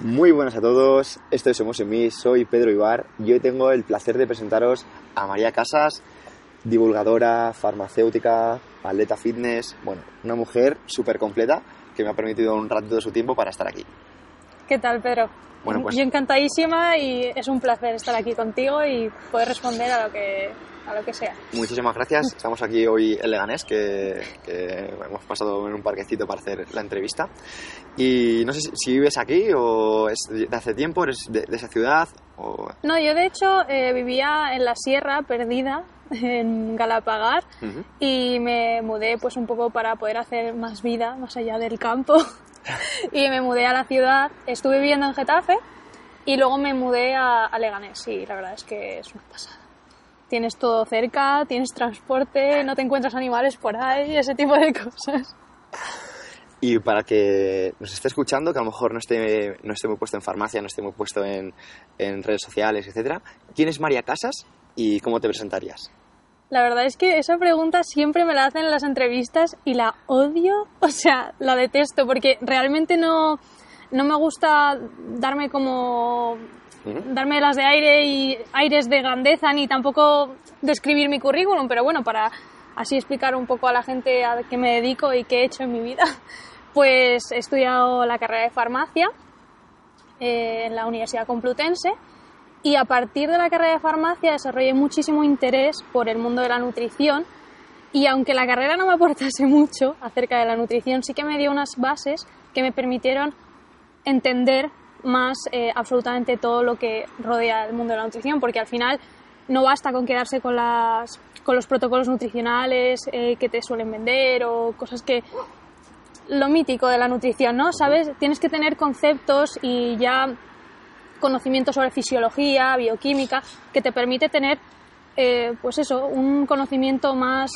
Muy buenas a todos, esto es Somos en mí, soy Pedro Ibar y hoy tengo el placer de presentaros a María Casas, divulgadora, farmacéutica, atleta fitness, bueno, una mujer súper completa que me ha permitido un ratito de su tiempo para estar aquí. ¿Qué tal, Pedro? Bueno, pues- Yo encantadísima y es un placer estar aquí contigo y poder responder a lo que, a lo que sea. Muchísimas gracias, estamos aquí hoy en Leganés, que, que hemos pasado en un parquecito para hacer la entrevista. Y no sé si, si vives aquí o es de hace tiempo, eres de, de esa ciudad o... No, yo de hecho eh, vivía en la sierra, perdida, en Galapagar, Ujú. y me mudé pues un poco para poder hacer más vida más allá del campo. y me mudé a la ciudad, estuve viviendo en Getafe y luego me mudé a, a Leganés y la verdad es que es una pasada. Tienes todo cerca, tienes transporte, no te encuentras animales por ahí, ese tipo de cosas. Y para que nos esté escuchando, que a lo mejor no esté, no esté muy puesto en farmacia, no esté muy puesto en, en redes sociales, etcétera, ¿quién es María Casas y cómo te presentarías? La verdad es que esa pregunta siempre me la hacen en las entrevistas y la odio, o sea, la detesto porque realmente no, no me gusta darme como darme las de aire y aires de grandeza ni tampoco describir mi currículum, pero bueno, para así explicar un poco a la gente a qué me dedico y qué he hecho en mi vida, pues he estudiado la carrera de farmacia eh, en la Universidad Complutense y a partir de la carrera de farmacia desarrollé muchísimo interés por el mundo de la nutrición y aunque la carrera no me aportase mucho acerca de la nutrición, sí que me dio unas bases que me permitieron entender más eh, absolutamente todo lo que rodea el mundo de la nutrición, porque al final no basta con quedarse con, las, con los protocolos nutricionales eh, que te suelen vender o cosas que... Lo mítico de la nutrición, ¿no? ¿Sabes? Tienes que tener conceptos y ya conocimiento sobre fisiología, bioquímica, que te permite tener, eh, pues eso, un conocimiento más,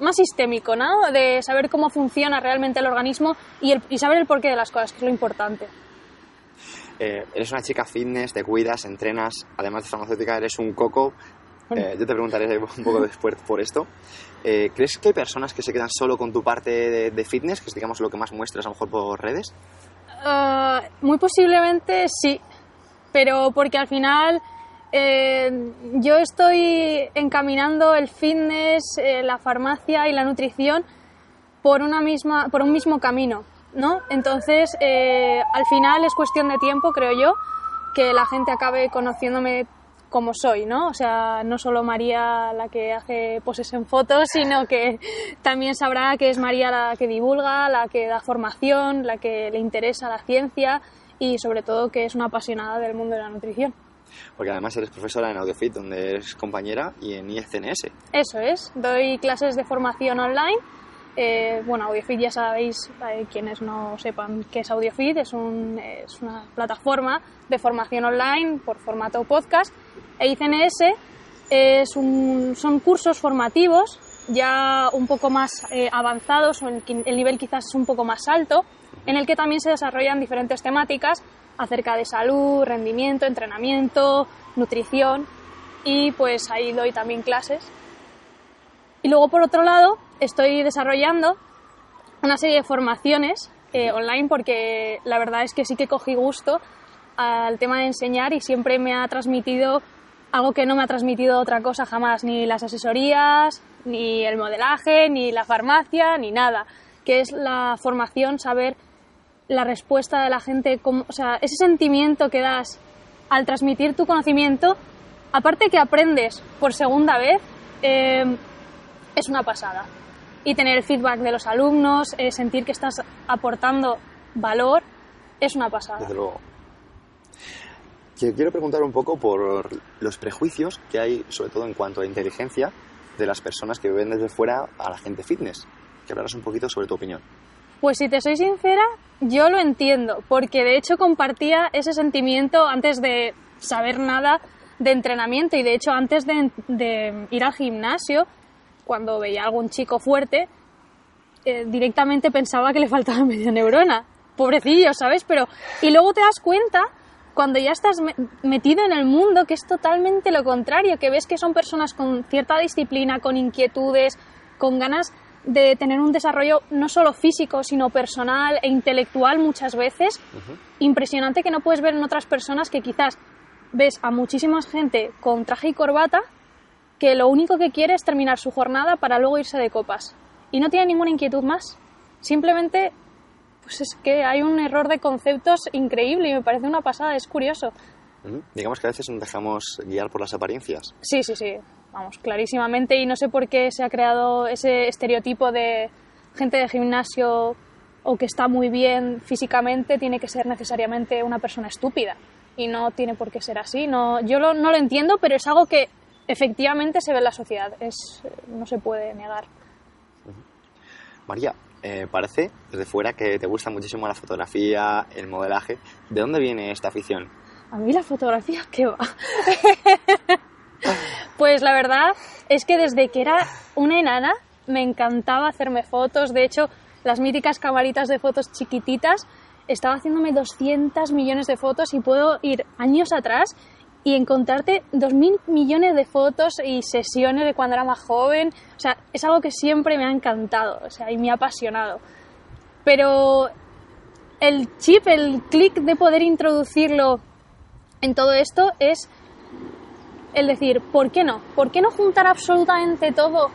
más sistémico, ¿no? De saber cómo funciona realmente el organismo y, el- y saber el porqué de las cosas, que es lo importante. Eh, eres una chica fitness, te cuidas, entrenas, además de farmacéutica eres un coco. Eh, yo te preguntaré un poco después por esto. Eh, ¿Crees que hay personas que se quedan solo con tu parte de, de fitness, que es digamos lo que más muestras a lo mejor por redes? Ah, muy posiblemente sí, pero porque al final eh, yo estoy encaminando el fitness, eh, la farmacia y la nutrición por, una misma, por un mismo camino, ¿no? Entonces, eh, al final es cuestión de tiempo, creo yo, que la gente acabe conociéndome como soy, ¿no? O sea, no solo María la que hace poses en fotos, sino que también sabrá que es María la que divulga, la que da formación, la que le interesa la ciencia y sobre todo que es una apasionada del mundo de la nutrición. Porque además eres profesora en AudioFit, donde eres compañera, y en IFCNS. Eso es, doy clases de formación online. Eh, bueno, AudioFit ya sabéis, eh, quienes no sepan qué es AudioFit, es, un- es una plataforma de formación online por formato podcast. E ICNS es un- son cursos formativos ya un poco más eh, avanzados, o el, el nivel quizás es un poco más alto, en el que también se desarrollan diferentes temáticas acerca de salud, rendimiento, entrenamiento, nutrición. Y pues ahí doy también clases. Y luego, por otro lado, estoy desarrollando una serie de formaciones eh, online porque la verdad es que sí que cogí gusto al tema de enseñar y siempre me ha transmitido algo que no me ha transmitido otra cosa jamás, ni las asesorías, ni el modelaje, ni la farmacia, ni nada, que es la formación, saber la respuesta de la gente, cómo- o sea, ese sentimiento que das al transmitir tu conocimiento, aparte que aprendes por segunda vez, eh, es una pasada. Y tener el feedback de los alumnos, eh, sentir que estás aportando valor, es una pasada. Desde luego. Quiero preguntar un poco por los prejuicios que hay, sobre todo en cuanto a inteligencia, de las personas que ven desde fuera a la gente fitness. Que hablaras un poquito sobre tu opinión. Pues si te soy sincera, yo lo entiendo, porque de hecho compartía ese sentimiento antes de saber nada de entrenamiento y de hecho antes de, ir al gimnasio, cuando veía a algún chico fuerte, eh, directamente pensaba que le faltaba media neurona. Pobrecillo, ¿sabes? Pero y luego te das cuenta cuando ya estás me- metido en el mundo que es totalmente lo contrario, que ves que son personas con cierta disciplina, con inquietudes, con ganas de tener un desarrollo no solo físico, sino personal e intelectual muchas veces, impresionante que no puedes ver en otras personas que quizás ves a muchísima gente con traje y corbata que lo único que quiere es terminar su jornada para luego irse de copas y no tiene ninguna inquietud más. Simplemente, pues es que hay un error de conceptos increíble y me parece una pasada, es curioso. Digamos que a veces nos dejamos guiar por las apariencias. Sí, sí, sí, vamos, clarísimamente y no sé por qué se ha creado ese estereotipo de gente de gimnasio o que está muy bien físicamente tiene que ser necesariamente una persona estúpida y no tiene por qué ser así. No, yo lo- no lo entiendo, pero es algo que efectivamente se ve en la sociedad, es, no se puede negar. María, eh, parece desde fuera que te gusta muchísimo la fotografía, el modelaje. ¿De dónde viene esta afición? A mí la fotografía, ¿qué va? pues la verdad es que desde que era una enana me encantaba hacerme fotos. De hecho, las míticas camaritas de fotos chiquititas, estaba haciéndome 200 millones de fotos y puedo ir años atrás y encontrarte 2.000 millones de fotos y sesiones de cuando era más joven. O sea, es algo que siempre me ha encantado o sea, y me ha apasionado. Pero el chip, el clic de poder introducirlo en todo esto es el decir, ¿por qué no? ¿Por qué no juntar absolutamente todo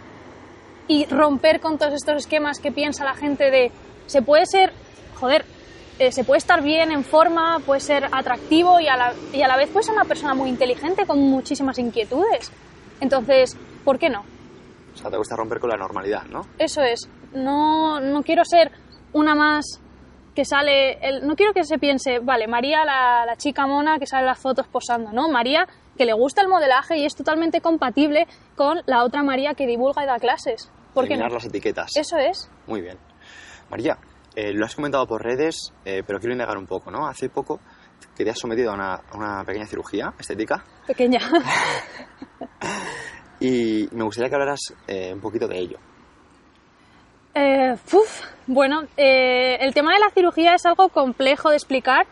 y romper con todos estos esquemas que piensa la gente de se puede ser, joder, eh, se puede estar bien en forma, puede ser atractivo y a, la, y a la vez puede ser una persona muy inteligente con muchísimas inquietudes. Entonces, ¿por qué no? O sea, te gusta romper con la normalidad, ¿no? Eso es. No, no quiero ser una más que sale. El, no quiero que se piense, vale, María, la, la chica mona que sale en las fotos posando. No, María, que le gusta el modelaje y es totalmente compatible con la otra María que divulga y da clases. ¿Por qué Eliminar no? las etiquetas. Eso es. Muy bien. María, eh, lo has comentado por redes, eh, pero quiero indagar un poco, ¿no? Hace poco que te has sometido a una, a una pequeña cirugía estética Pequeña. y me gustaría que hablaras eh, un poquito de ello. Eh, uf, bueno, eh, el tema de la cirugía es algo complejo de explicar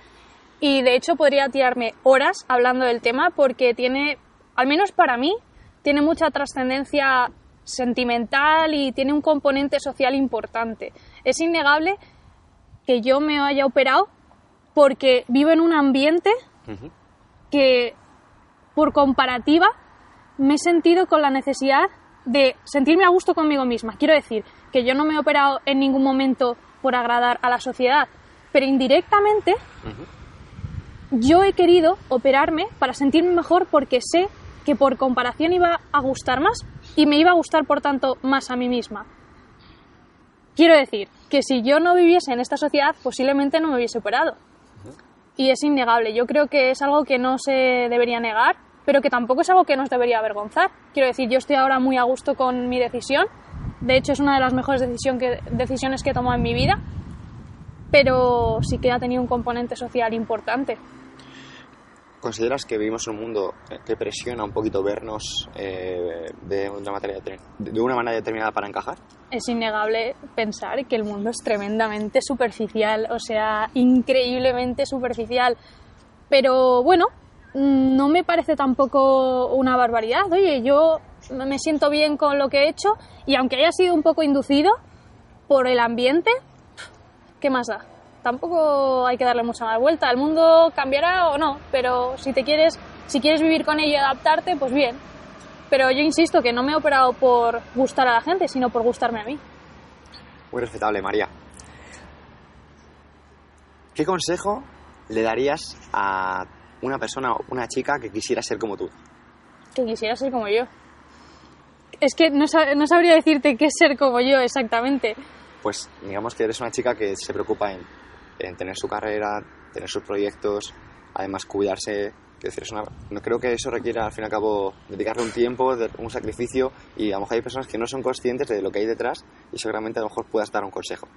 y de hecho podría tirarme horas hablando del tema porque tiene, al menos para mí, tiene mucha trascendencia sentimental y tiene un componente social importante. Es innegable que yo me haya operado porque vivo en un ambiente que por comparativa me he sentido con la necesidad de sentirme a gusto conmigo misma. Quiero decir que yo no me he operado en ningún momento por agradar a la sociedad, pero indirectamente yo he querido operarme para sentirme mejor porque sé que por comparación iba a gustar más y me iba a gustar por tanto más a mí misma. Quiero decir que si yo no viviese en esta sociedad posiblemente no me hubiese operado. Y es innegable. Yo creo que es algo que no se debería negar, pero que tampoco es algo que nos debería avergonzar. Quiero decir, yo estoy ahora muy a gusto con mi decisión. De hecho, es una de las mejores decisión que- decisiones que he tomado en mi vida. Pero sí que ha tenido un componente social importante. ¿Consideras que vivimos en un mundo que presiona un poquito vernos eh, de, una materia de una manera determinada para encajar? es innegable pensar que el mundo es tremendamente superficial, o sea, increíblemente superficial. Pero bueno, mm, no me parece tampoco una barbaridad. Oye, yo me siento bien con lo que he hecho y aunque haya sido un poco inducido por el ambiente, ¿qué más da? Tampoco hay que darle mucha más vuelta. El mundo cambiará o no, pero si te quieres, si quieres vivir con ello y adaptarte, pues bien. Pero yo insisto que no me he operado por gustar a la gente, sino por gustarme a mí. Muy respetable, María. ¿Qué consejo le darías a una persona una chica que quisiera ser como tú? Que quisiera ser como yo. Es que no, sab- no sabría decirte qué es ser como yo exactamente. Pues digamos que eres una chica que se preocupa en, en tener su carrera, tener sus proyectos, además cuidarse. Decir, es una- no creo que eso requiera al fin y al cabo dedicarle un tiempo, de- un sacrificio y a lo mejor hay personas que no son conscientes de lo que hay detrás y seguramente a lo mejor puedas dar un consejo.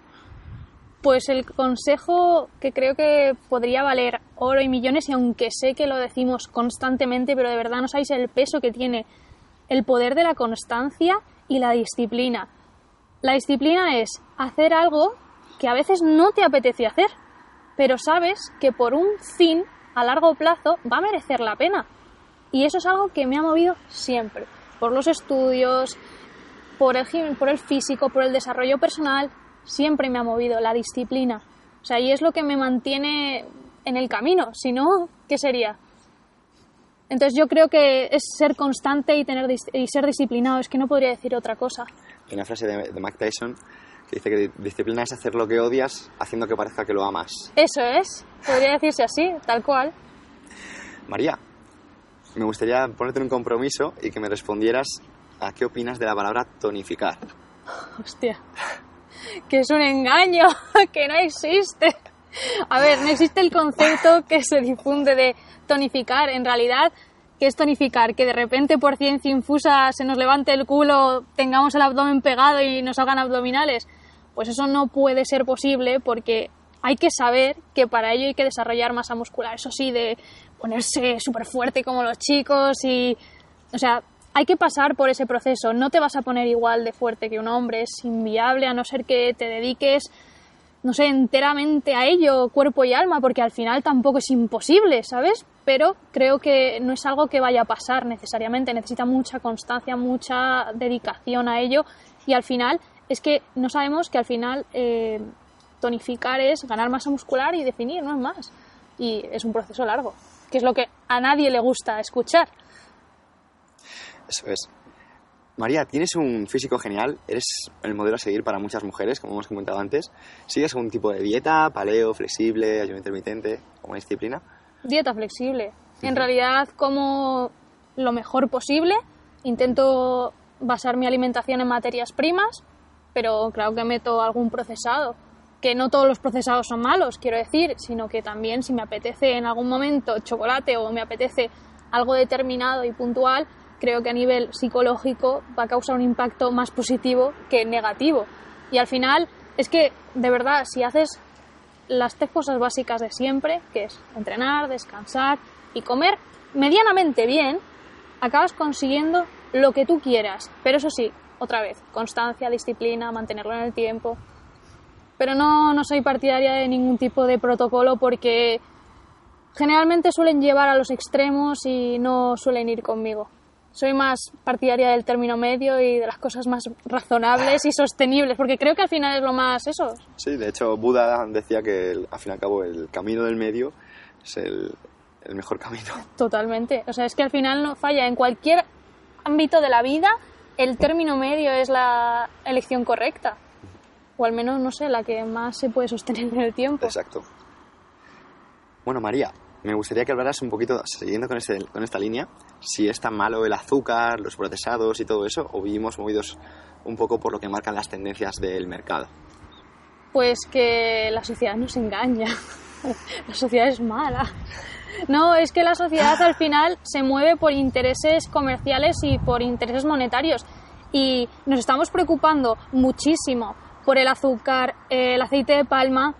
Pues el consejo que creo que podría valer oro y millones, y aunque sé que lo decimos constantemente, pero de verdad no sabéis el peso que tiene el poder de la constancia y la disciplina. La disciplina es hacer algo que a veces no te apetece hacer, pero sabes que por un fin a largo plazo va a merecer la pena. Y eso es algo que me ha movido siempre, por los estudios, por el, por el físico, por el desarrollo personal, siempre me ha movido la disciplina. O sea, y es lo que me mantiene en el camino. Si no, ¿qué sería? Entonces yo creo que es ser constante y, tener, y ser disciplinado. Es que no podría decir otra cosa. Hay una frase de, de Mike Tyson que dice que disciplina es hacer lo que odias haciendo que parezca que lo amas. Eso es. Podría decirse así, tal cual. María, me gustaría ponerte en un compromiso y que me respondieras a qué opinas de la palabra tonificar. Hostia. Que es un engaño, que no existe. A ver, no existe el concepto que se difunde de tonificar. En realidad, ¿qué es tonificar? Que de repente por ciencia infusa se nos levante el culo, tengamos el abdomen pegado y nos hagan abdominales. Pues eso no puede ser posible porque hay que saber que para ello hay que desarrollar masa muscular. Eso sí, de ponerse súper fuerte como los chicos y... O sea, hay que pasar por ese proceso. No te vas a poner igual de fuerte que un hombre. Es inviable a no ser que te dediques, no sé, enteramente a ello, cuerpo y alma, porque al final tampoco es imposible, ¿sabes? Pero creo que no es algo que vaya a pasar necesariamente. Necesita mucha constancia, mucha dedicación a ello. Y al final, es que no sabemos que al final eh, tonificar es ganar masa muscular y definir, no es más. Y es un proceso largo, que es lo que a nadie le gusta escuchar. Eso es. María, tienes un físico genial, eres el modelo a seguir para muchas mujeres, como hemos comentado antes. ¿Sigues algún tipo de dieta, paleo, flexible, ayuno intermitente, como disciplina? Dieta flexible. En realidad como lo mejor posible. Intento basar mi alimentación en materias primas, pero claro que meto algún procesado. Que no todos los procesados son malos, quiero decir, sino que también si me apetece en algún momento chocolate o me apetece algo determinado y puntual, creo que a nivel psicológico va a causar un impacto más positivo que negativo. Y al final es que, de verdad, si haces las tres cosas básicas de siempre, que es entrenar, descansar y comer medianamente bien, acabas consiguiendo lo que tú quieras. Pero eso sí, otra vez, constancia, disciplina, mantenerlo en el tiempo. Pero no, no soy partidaria de ningún tipo de protocolo porque generalmente suelen llevar a los extremos y no suelen ir conmigo. Soy más partidaria del término medio y de las cosas más razonables y sostenibles, porque creo que al final es lo más eso, Sí, de hecho, Buda decía que el- al fin y al cabo el camino del medio es el, el mejor camino. Totalmente. O sea, es que al final no falla. En cualquier ámbito de la vida, el término medio es la elección correcta. O al menos, no sé, la que más se puede sostener en el tiempo. Exacto. Bueno, María, me gustaría que hablaras un poquito, siguiendo con, este, con esta línea, si es tan malo el azúcar, los procesados y todo eso, o vivimos movidos un poco por lo que marcan las tendencias del mercado. Pues que la sociedad nos engaña. la sociedad es mala. No, es que la sociedad al final se mueve por intereses comerciales y por intereses monetarios. Y nos estamos preocupando muchísimo por el azúcar, el aceite de palma,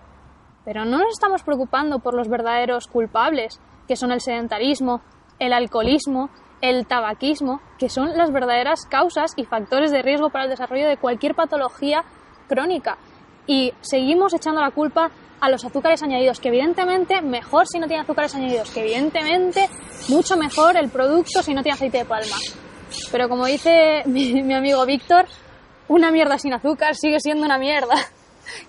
pero no nos estamos preocupando por los verdaderos culpables, que son el sedentarismo, el alcoholismo, el tabaquismo, que son las verdaderas causas y factores de riesgo para el desarrollo de cualquier patología crónica. Y seguimos echando la culpa a los azúcares añadidos, que evidentemente mejor si no tiene azúcares añadidos, que evidentemente mucho mejor el producto si no tiene aceite de palma. Pero como dice mi, mi amigo Víctor, una mierda sin azúcar sigue siendo una mierda.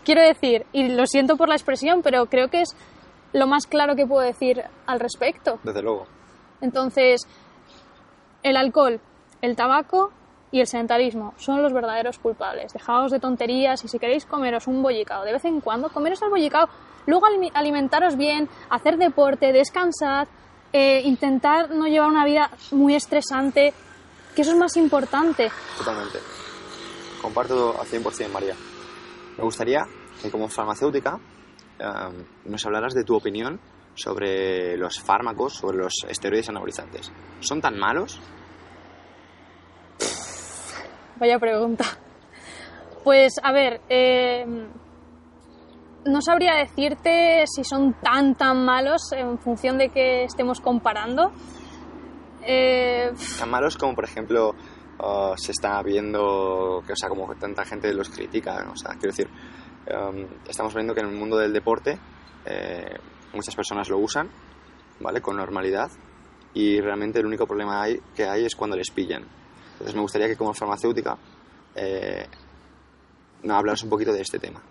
Quiero decir, y lo siento por la expresión, pero creo que es lo más claro que puedo decir al respecto. Desde luego. Entonces, el alcohol, el tabaco y el sedentarismo son los verdaderos culpables. Dejaos de tonterías y si queréis comeros un bollicao de vez en cuando, comeros el bollicao, luego alimentaros bien, hacer deporte, descansar, eh, intentar no llevar una vida muy estresante, que eso es más importante. Totalmente. Comparto al 100% María. Me gustaría que como farmacéutica eh, nos hablaras de tu opinión sobre los fármacos, sobre los esteroides anabolizantes. ¿Son tan malos? Vaya pregunta. Pues a ver, eh, no sabría decirte si son tan tan malos en función de que estemos comparando. Eh, Tan malos como, por ejemplo, uh, se está viendo, que, o sea, como tanta gente los critica. O sea, quiero decir, um, estamos viendo que en el mundo del deporte eh, muchas personas lo usan, ¿vale? Con normalidad. Y realmente el único problema hay, que hay es cuando les pillan. Entonces me gustaría que como farmacéutica eh, no, hablaros un poquito de este tema.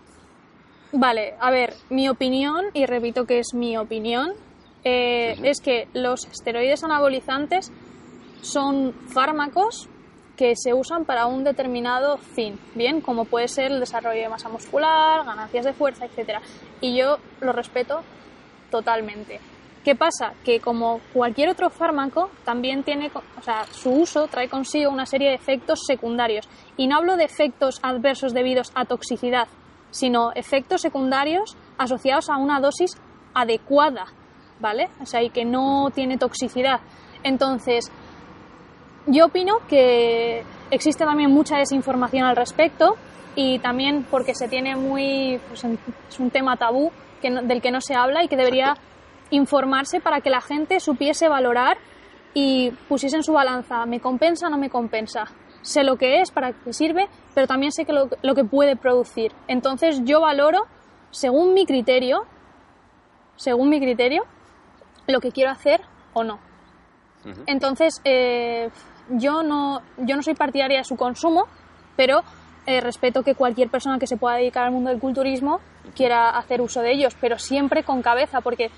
Vale, a ver, mi opinión, y repito que es mi opinión, eh, Ujú. es que los esteroides anabolizantes son fármacos que se usan para un determinado fin, bien, como puede ser el desarrollo de masa muscular, ganancias de fuerza, etcétera. Y yo lo respeto totalmente. ¿Qué pasa? Que como cualquier otro fármaco, también tiene, o sea, su uso trae consigo una serie de efectos secundarios. Y no hablo de efectos adversos debidos a toxicidad, sino efectos secundarios asociados a una dosis adecuada, ¿vale? O sea, y que no tiene toxicidad. Entonces, yo opino que existe también mucha desinformación al respecto y también porque se tiene muy. pues, es un tema tabú que no- del que no se habla y que debería informarse para que la gente supiese valorar y pusiese en su balanza: ¿me compensa o no me compensa? Sé lo que es, para qué sirve, pero también sé que lo, lo que puede producir. Entonces, yo valoro, según mi criterio, según mi criterio, lo que quiero hacer o no. Entonces, eh, yo, no, yo no soy partidaria de su consumo, pero eh, respeto que cualquier persona que se pueda dedicar al mundo del culturismo quiera hacer uso de ellos, pero siempre con cabeza, porque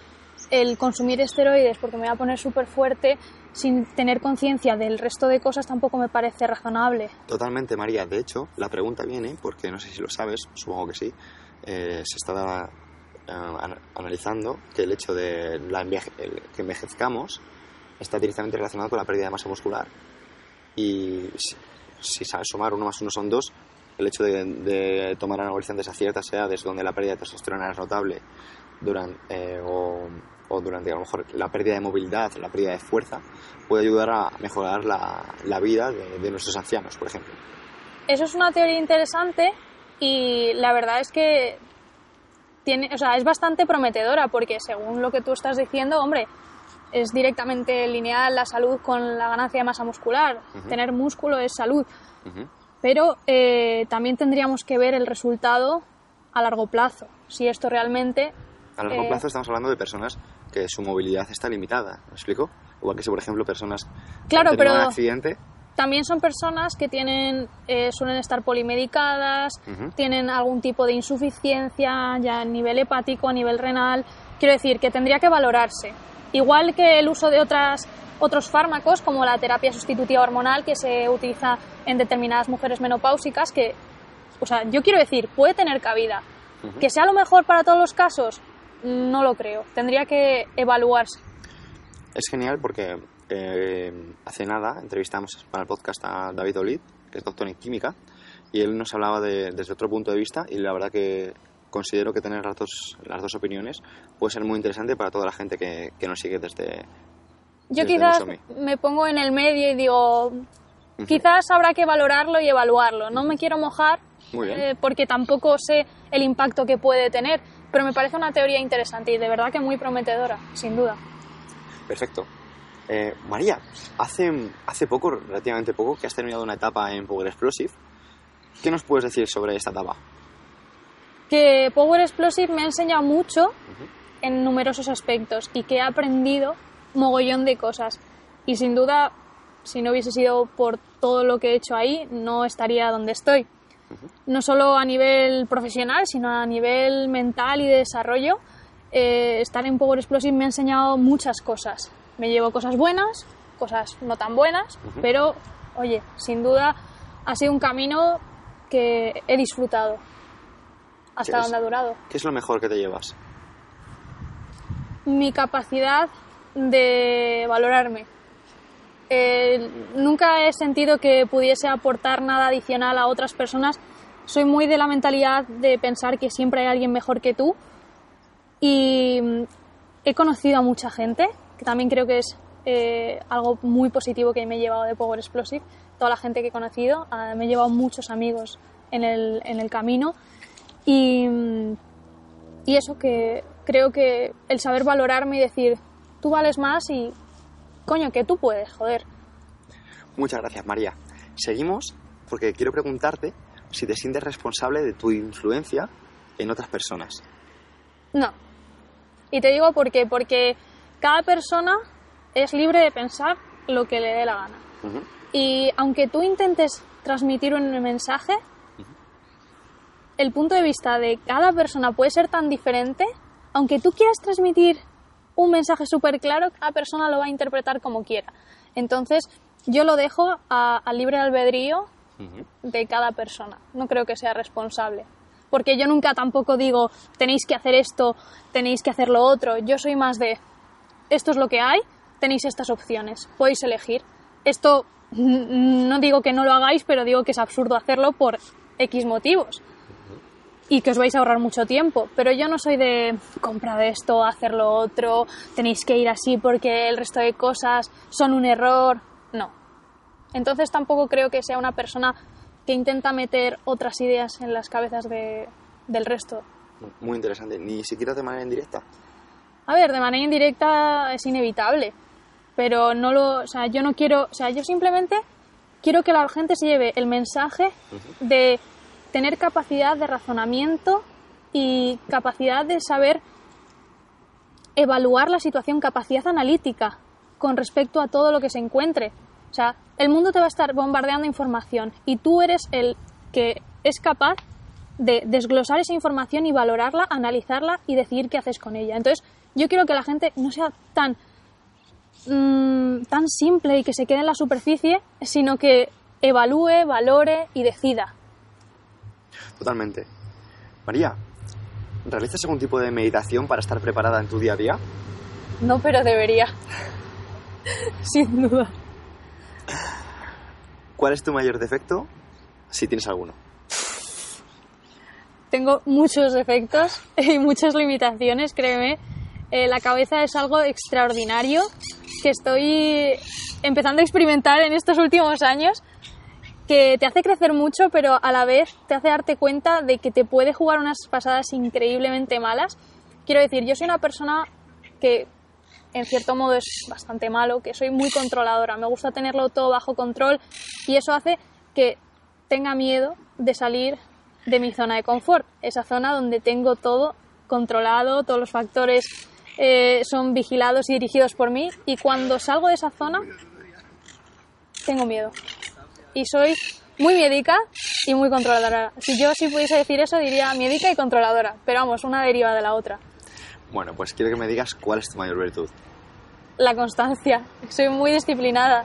el consumir esteroides, porque me voy a poner súper fuerte, sin tener conciencia del resto de cosas, tampoco me parece razonable. Totalmente, María. De hecho, la pregunta viene, porque no sé si lo sabes, supongo que sí, eh, se está eh, an- analizando que el hecho de la enveje- que envejezcamos está directamente relacionado con la pérdida de masa muscular. Y si, si sumar uno más uno son dos, el hecho de, de tomar anabolizantes a ciertas edades donde la pérdida de testosterona es notable durante, eh, o, o durante a lo mejor la pérdida de movilidad, la pérdida de fuerza, puede ayudar a mejorar la, la vida de, de nuestros ancianos, por ejemplo. Eso es una teoría interesante y la verdad es que tiene, o sea, es bastante prometedora porque según lo que tú estás diciendo, hombre, es directamente lineal la salud con la ganancia de masa muscular. Tener músculo es salud. Pero eh, también tendríamos que ver el resultado a largo plazo. Si esto realmente. A largo eh, plazo estamos hablando de personas que su movilidad está limitada, ¿me explico? Igual que si, por ejemplo, personas que Claro, tenido pero- un accidente, También son personas que tienen, eh, suelen estar polimedicadas, Ujú. tienen algún tipo de insuficiencia ya a nivel hepático, a nivel renal. Quiero decir que tendría que valorarse. Igual que el uso de otras, otros fármacos, como la terapia sustitutiva hormonal que se utiliza en determinadas mujeres menopáusicas, que, o sea, yo quiero decir, puede tener cabida. Que sea lo mejor para todos los casos, no lo creo. Tendría que evaluarse. es genial porque eh, hace nada entrevistamos para el podcast a David Olid, que es doctor en química, y él nos hablaba de- desde otro punto de vista y la verdad que considero que tener las dos, las dos opiniones puede ser muy interesante para toda la gente que, que nos sigue desde... Yo Desde quizás Musomi. me pongo en el medio y digo, quizás habrá que valorarlo y evaluarlo. No me quiero mojar eh, porque tampoco sé el impacto que puede tener, pero me parece una teoría interesante y de verdad que muy prometedora, sin duda. Perfecto. Eh, María, hace, hace poco, relativamente poco, que has terminado una etapa en Power Explosive. ¿Qué nos puedes decir sobre esta etapa? Que Power Explosive me ha enseñado mucho en numerosos aspectos y que he aprendido mogollón de cosas. Y sin duda, si no hubiese sido por todo lo que he hecho ahí, no estaría donde estoy. No solo a nivel profesional, sino a nivel mental y de desarrollo. eh, estar en Power Explosive me ha enseñado muchas cosas. Me llevo cosas buenas, cosas no tan buenas, pero oye, sin duda ha sido un camino que he disfrutado. Hasta donde ha durado. ¿Qué es lo mejor que te llevas? mi capacidad de valorarme. Eh, nunca he sentido que pudiese aportar nada adicional a otras personas. Soy muy de la mentalidad de pensar que siempre hay alguien mejor que tú. Y mm, he conocido a mucha gente, que también creo que es eh, algo muy positivo que me he llevado de Power Explosive. Toda la gente que he conocido, ah, me he llevado muchos amigos en el, en el camino. Y, y eso que creo que el saber valorarme y decir, tú vales más y, coño, que tú puedes, joder. Muchas gracias, María. Seguimos porque quiero preguntarte si te sientes responsable de tu influencia en otras personas. No. Y te digo por qué, porque cada persona es libre de pensar lo que le dé la gana. Y aunque tú intentes transmitir un mensaje, el punto de vista de cada persona puede ser tan diferente, aunque tú quieras transmitir un mensaje súper claro, cada persona lo va a interpretar como quiera. Entonces, yo lo dejo al libre albedrío de cada persona. No creo que sea responsable. Porque yo nunca tampoco digo, tenéis que hacer esto, tenéis que hacer lo otro. Yo soy más de, esto es lo que hay, tenéis estas opciones, podéis elegir. Esto no digo que no lo hagáis, pero digo que es absurdo hacerlo por X motivos. Y que os vais a ahorrar mucho tiempo. Pero yo no soy de comprar esto, hacer lo otro, tenéis que ir así porque el resto de cosas son un error. No. Entonces tampoco creo que sea una persona que intenta meter otras ideas en las cabezas de- del resto. Muy interesante. Ni siquiera de manera indirecta. A ver, de manera indirecta es inevitable, pero no lo, o sea, yo no quiero, o sea, yo simplemente quiero que la gente se lleve el mensaje de tener capacidad de razonamiento y capacidad de saber evaluar la situación, capacidad analítica con respecto a todo lo que se encuentre. O sea, el mundo te va a estar bombardeando información y tú eres el que es capaz de desglosar esa información y valorarla, analizarla y decidir qué haces con ella. Entonces, yo quiero que la gente no sea tan, mm, tan simple y que se quede en la superficie, sino que evalúe, valore y decida. Totalmente. María, ¿realizas algún tipo de meditación para estar preparada en tu día a día? No, pero debería. Sin duda. ¿Cuál es tu mayor defecto? Si tienes alguno. Tengo muchos defectos y muchas limitaciones, créeme. Eh, la cabeza es algo extraordinario que estoy empezando a experimentar en estos últimos años, que te hace crecer mucho, pero a la vez te hace darte cuenta de que te puede jugar unas pasadas increíblemente malas. Quiero decir, yo soy una persona que en cierto modo es bastante malo, que soy muy controladora, me gusta tenerlo todo bajo control y eso hace que tenga miedo de salir de mi zona de confort, esa zona donde tengo todo controlado, todos los factores eh, son vigilados y dirigidos por mí. Y cuando salgo de esa zona tengo miedo y soy muy miedica y muy controladora. Si yo sí pudiese decir eso diría miedica y controladora, pero vamos, una deriva de la otra. Bueno, pues quiero que me digas cuál es tu mayor virtud. La constancia. Soy muy disciplinada.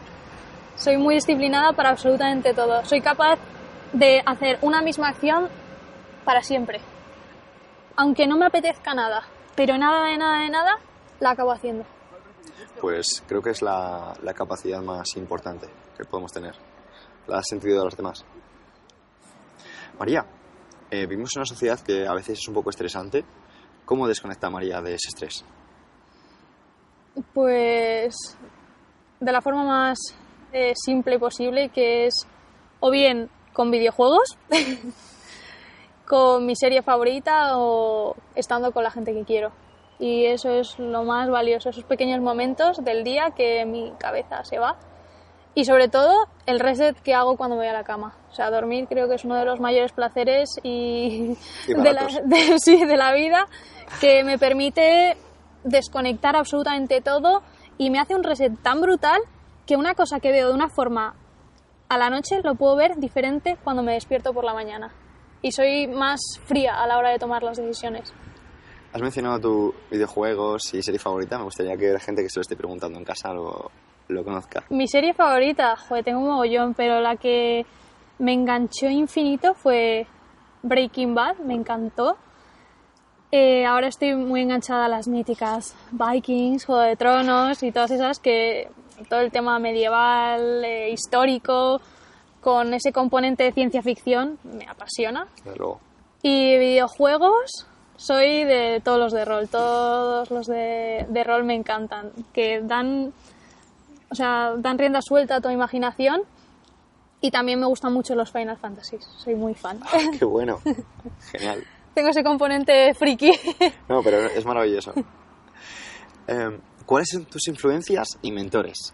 Soy muy disciplinada para absolutamente todo. Soy capaz de hacer una misma acción para siempre. Aunque no me apetezca nada, pero nada de nada de nada, la acabo haciendo. Pues creo que es la, la capacidad más importante que podemos tener. La has sentido de los demás. María, eh, vivimos en una sociedad que a veces es un poco estresante. ¿Cómo desconecta María de ese estrés? Pues de la forma más eh, simple posible, que es o bien con videojuegos, con mi serie favorita o estando con la gente que quiero. Y eso es lo más valioso, esos pequeños momentos del día que mi cabeza se va. Y sobre todo el reset que hago cuando me voy a la cama. O sea, dormir creo que es uno de los mayores placeres y, Y de, la, de- sí, de la vida que me permite desconectar absolutamente todo y me hace un reset tan brutal que una cosa que veo de una forma a la noche lo puedo ver diferente cuando me despierto por la mañana. Y soy más fría a la hora de tomar las decisiones. Has mencionado tus videojuegos y serie favorita. Me gustaría que la gente que se lo esté preguntando en casa lo, lo conozca. Mi serie favorita, joder, tengo un mogollón, pero la que me enganchó infinito fue Breaking Bad, me encantó. Eh, ahora estoy muy enganchada a las míticas Vikings, Juego de Tronos y todas esas que todo el tema medieval, eh, histórico, con ese componente de ciencia ficción, me apasiona. Luego. Y videojuegos, soy de todos los de rol, todos los de, de rol me encantan, que dan, o sea, dan rienda suelta a tu imaginación y también me gustan mucho los Final Fantasy, soy muy fan. Qué bueno. Genial. Tengo ese componente friki. No, pero es maravilloso. Em, ¿Cuáles son tus influencias y mentores?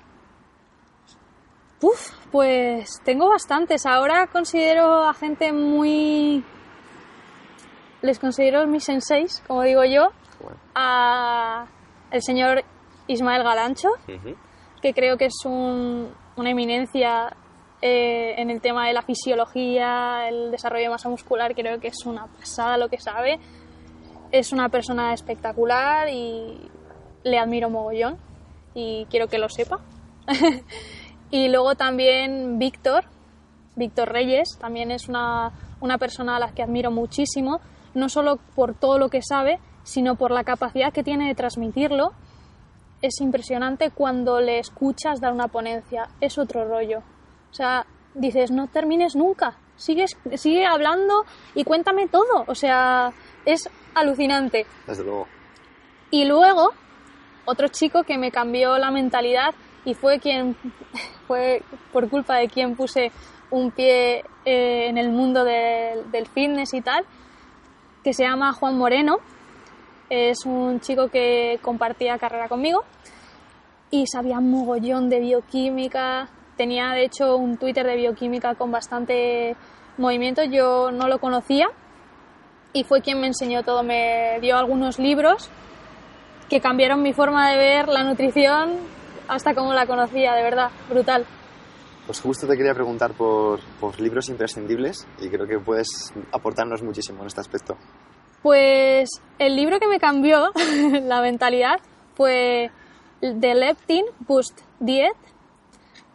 Uf, pues tengo bastantes. Ahora considero a gente muy... Les considero mis senseis, como digo yo, Bueno. a el señor Ismael Galancho, Ujú. Que creo que es un- una eminencia eh, en el tema de la fisiología, el desarrollo de masa muscular, creo que es una pasada lo que sabe. Es una persona espectacular y le admiro mogollón y quiero que lo sepa. y luego también Víctor, Víctor Reyes, también es una, una persona a la que admiro muchísimo, no solo por todo lo que sabe, sino por la capacidad que tiene de transmitirlo. Es impresionante cuando le escuchas dar una ponencia, es otro rollo. O sea, dices, no termines nunca, Sigues, sigue hablando y cuéntame todo. O sea, es alucinante. Desde luego. Y luego, otro chico que me cambió la mentalidad y fue quien, fue por culpa de quien puse un pie eh, en el mundo del, del fitness y tal, que se llama Juan Moreno. Es un chico que compartía carrera conmigo y sabía mogollón de bioquímica. Tenía de hecho un Twitter de bioquímica con bastante movimiento. Yo no lo conocía y fue quien me enseñó todo. Me dio algunos libros que cambiaron mi forma de ver la nutrición hasta como la conocía, de verdad, brutal. Pues justo te quería preguntar por, por libros imprescindibles y creo que puedes aportarnos muchísimo en este aspecto. Pues el libro que me cambió la mentalidad fue The Leptin Boost Diet,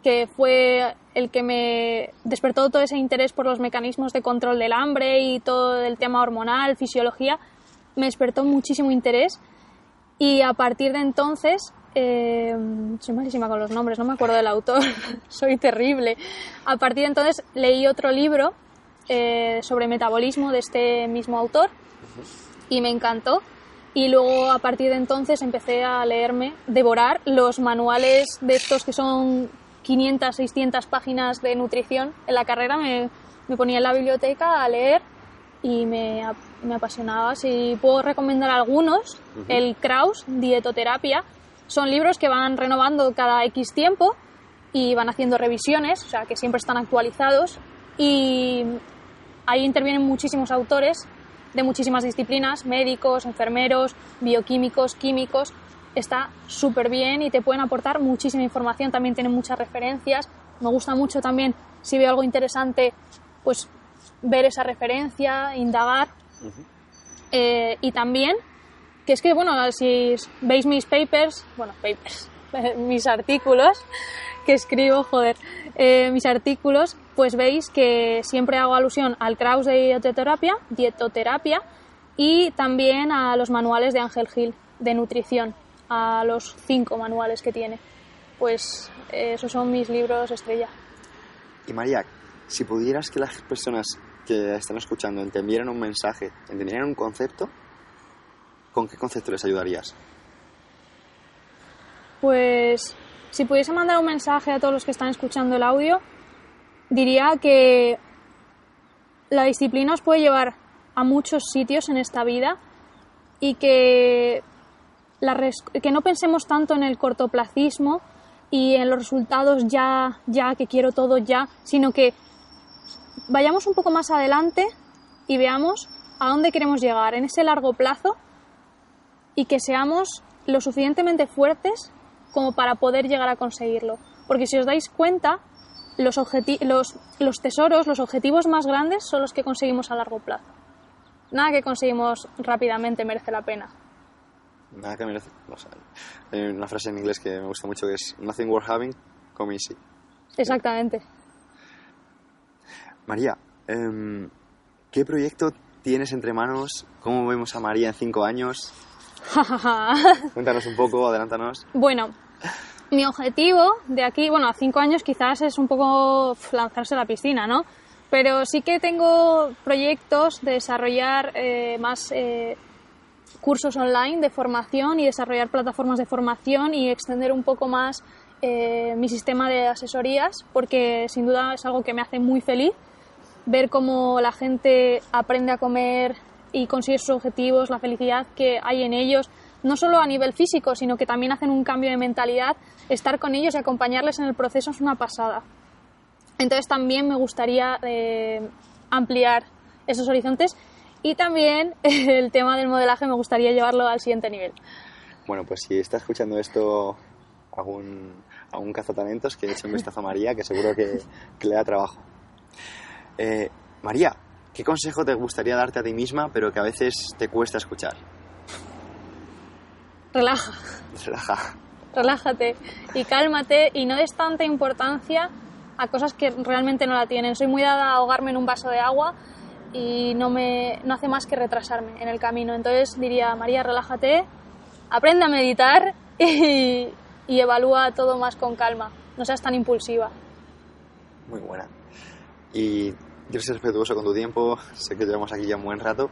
que fue el que me despertó todo ese interés por los mecanismos de control del hambre y todo el tema hormonal, fisiología, me despertó muchísimo interés y a partir de entonces, eh, soy malísima con los nombres, no me acuerdo del autor, soy terrible. A partir de entonces leí otro libro eh, sobre metabolismo de este mismo autor y me encantó. Y luego a partir de entonces empecé a leerme, devorar los manuales de estos que son 500, 600 páginas de nutrición. En la carrera me, me ponía en la biblioteca a leer y me, me apasionaba. Si puedo recomendar algunos, el Kraus, Dietoterapia, son libros que van renovando cada X tiempo y van haciendo revisiones, o sea, que siempre están actualizados y ahí intervienen muchísimos autores de muchísimas disciplinas, médicos, enfermeros, bioquímicos, químicos. Está súper bien y te pueden aportar muchísima información, también tienen muchas referencias. Me gusta mucho también, si veo algo interesante, pues ver esa referencia, indagar. Eh, y también, que es que, bueno, si veis mis papers, bueno, papers, mis artículos que escribo, joder, eh, mis artículos, pues veis que siempre hago alusión al Kraus de dietoterapia, dietoterapia y también a los manuales de Ángel Gil de nutrición, a los cinco manuales que tiene. Pues eh, esos son mis libros estrella. Y María, si pudieras que las personas que están escuchando entendieran un mensaje, entendieran un concepto, ¿con qué concepto les ayudarías? Pues si pudiese mandar un mensaje a todos los que están escuchando el audio, diría que la disciplina os puede llevar a muchos sitios en esta vida y que, que no pensemos tanto en el cortoplacismo y en los resultados ya, ya, que quiero todo ya, sino que vayamos un poco más adelante y veamos a dónde queremos llegar en ese largo plazo y que seamos lo suficientemente fuertes como para poder llegar a conseguirlo. Porque si os dais cuenta, los, los, los tesoros, los objetivos más grandes son los que conseguimos a largo plazo. Nada que conseguimos rápidamente merece la pena. Nada que merece. O sea, hay una frase en inglés que me gusta mucho que es Nothing worth having, come easy. Exactamente. María, eh, ¿qué proyecto tienes entre manos? ¿Cómo vemos a María en cinco años? Cuéntanos un poco, adelántanos. Bueno, mi objetivo de aquí, bueno, a cinco años quizás es un poco lanzarse a la piscina, ¿no? Pero sí que tengo proyectos de desarrollar eh, más eh, cursos online de formación y desarrollar plataformas de formación y extender un poco más eh, mi sistema de asesorías, porque sin duda es algo que me hace muy feliz ver cómo la gente aprende a comer y consigue sus objetivos, la felicidad que hay en ellos, no solo a nivel físico, sino que también hacen un cambio de mentalidad. Estar con ellos y acompañarles en el proceso es una pasada. Entonces también me gustaría eh, ampliar esos horizontes y también el tema del modelaje me gustaría llevarlo al siguiente nivel. Bueno, pues si está escuchando esto algún, algún cazatalentos que eche un vistazo a María, que seguro que, le da trabajo. Eh, María, ¿qué consejo te gustaría darte a ti misma, pero que a veces te cuesta escuchar? Relaja, Relaja. relájate y cálmate y no des tanta importancia a cosas que realmente no la tienen. Soy muy dada a ahogarme en un vaso de agua y no, me, no hace más que retrasarme en el camino. Entonces diría, María, relájate, aprende a meditar y, y evalúa todo más con calma. No seas tan impulsiva. Muy buena. Y quiero ser respetuoso con tu tiempo, sé que llevamos aquí ya un buen rato.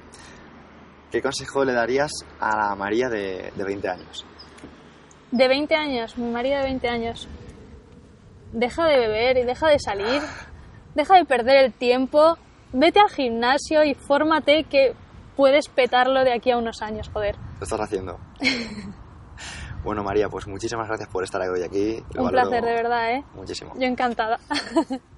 ¿Qué consejo le darías a la María de, de 20 años? De 20 años, mi María de 20 años. Deja de beber y deja de salir. Deja de perder el tiempo. Vete al gimnasio y fórmate que puedes petarlo de aquí a unos años, joder. Lo estás haciendo. bueno, María, pues muchísimas gracias por estar hoy aquí. Lo Un valoro placer, de verdad, ¿eh? Muchísimo. Yo encantada.